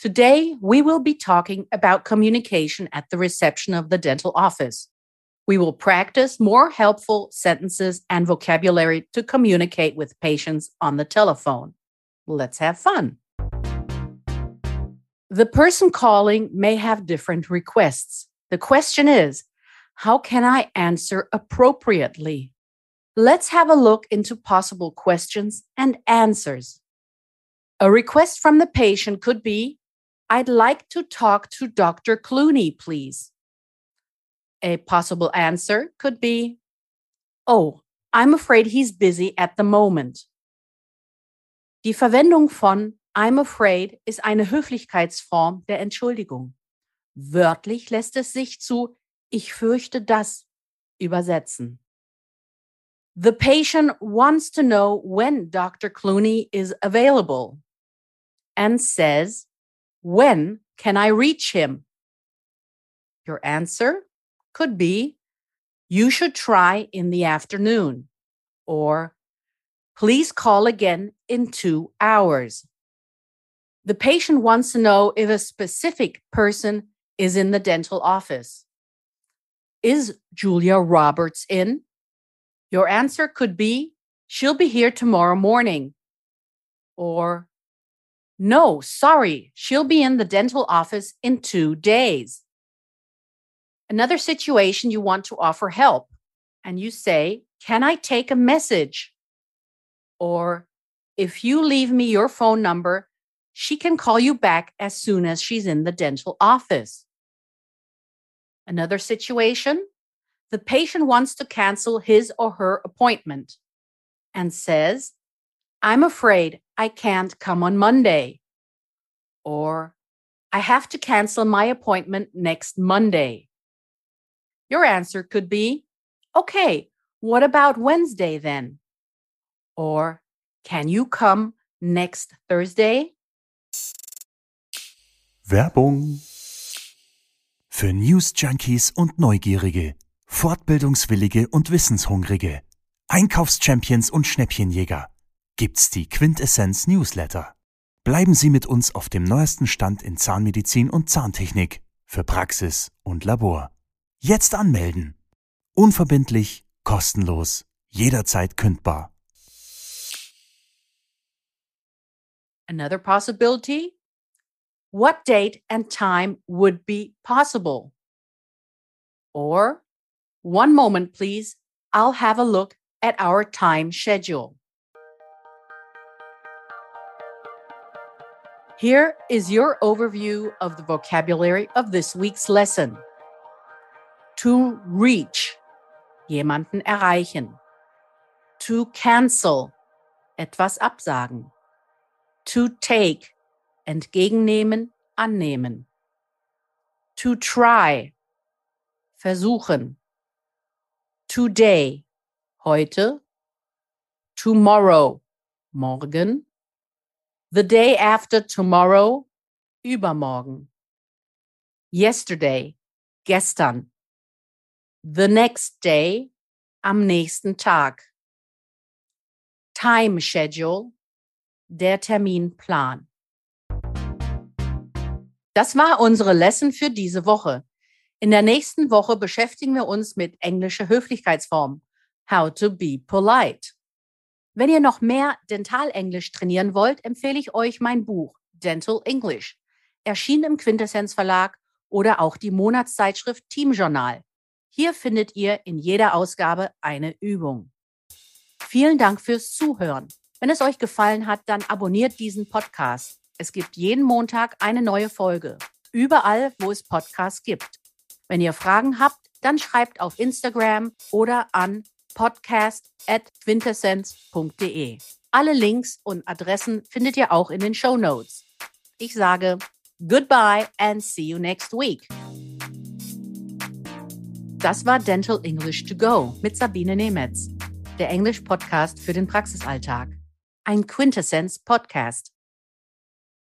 Today, we will be talking about communication at the reception of the dental office. We will practice more helpful sentences and vocabulary to communicate with patients on the telephone. Let's have fun. The person calling may have different requests. The question is, how can I answer appropriately? Let's have a look into possible questions and answers. A request from the patient could be, I'd like to talk to Dr. Clooney, please. A possible answer could be, Oh, I'm afraid he's busy at the moment. Die Verwendung von I'm afraid ist eine Höflichkeitsform der Entschuldigung. Wörtlich lässt es sich zu Ich fürchte das übersetzen. The patient wants to know when Dr. Clooney is available and says, When can I reach him? Your answer could be, You should try in the afternoon, or Please call again in two hours. The patient wants to know if a specific person is in the dental office. Is Julia Roberts in? Your answer could be, She'll be here tomorrow morning. Or, No, sorry, she'll be in the dental office in two days. Another situation you want to offer help, and you say, Can I take a message? Or, If you leave me your phone number, she can call you back as soon as she's in the dental office. Another situation the patient wants to cancel his or her appointment and says, I'm afraid I can't come on Monday. Or, I have to cancel my appointment next Monday. Your answer could be, Okay, what about Wednesday then? Or, Can you come next Thursday? Werbung für News Junkies und Neugierige, Fortbildungswillige und Wissenshungrige, Einkaufschampions und Schnäppchenjäger gibt's die Quintessenz Newsletter. Bleiben Sie mit uns auf dem neuesten Stand in Zahnmedizin und Zahntechnik für Praxis und Labor. Jetzt anmelden. Unverbindlich, kostenlos, jederzeit kündbar. Another possibility what date and time would be possible? Or, one moment, please, I'll have a look at our time schedule. Here is your overview of the vocabulary of this week's lesson. To reach, jemanden erreichen. To cancel, etwas absagen. To take, entgegennehmen, annehmen. To try, versuchen. Today, heute. Tomorrow, morgen. The day after tomorrow, übermorgen. Yesterday, gestern. The next day, am nächsten Tag. Time schedule, der Terminplan. Das war unsere Lesson für diese Woche. In der nächsten Woche beschäftigen wir uns mit englischer Höflichkeitsform. How to be polite. Wenn ihr noch mehr Dentalenglisch trainieren wollt, empfehle ich euch mein Buch Dental English. Erschienen im Quintessenz Verlag oder auch die Monatszeitschrift Team Journal. Hier findet ihr in jeder Ausgabe eine Übung. Vielen Dank fürs Zuhören. Wenn es euch gefallen hat, dann abonniert diesen Podcast. Es gibt jeden Montag eine neue Folge. Überall, wo es Podcasts gibt. Wenn ihr Fragen habt, dann schreibt auf Instagram oder an podcast.quintessenz.de. Alle Links und Adressen findet ihr auch in den Show Notes. Ich sage Goodbye and see you next week. Das war Dental English to Go mit Sabine Nemetz, der Englisch-Podcast für den Praxisalltag. Ein Quintessenz-Podcast.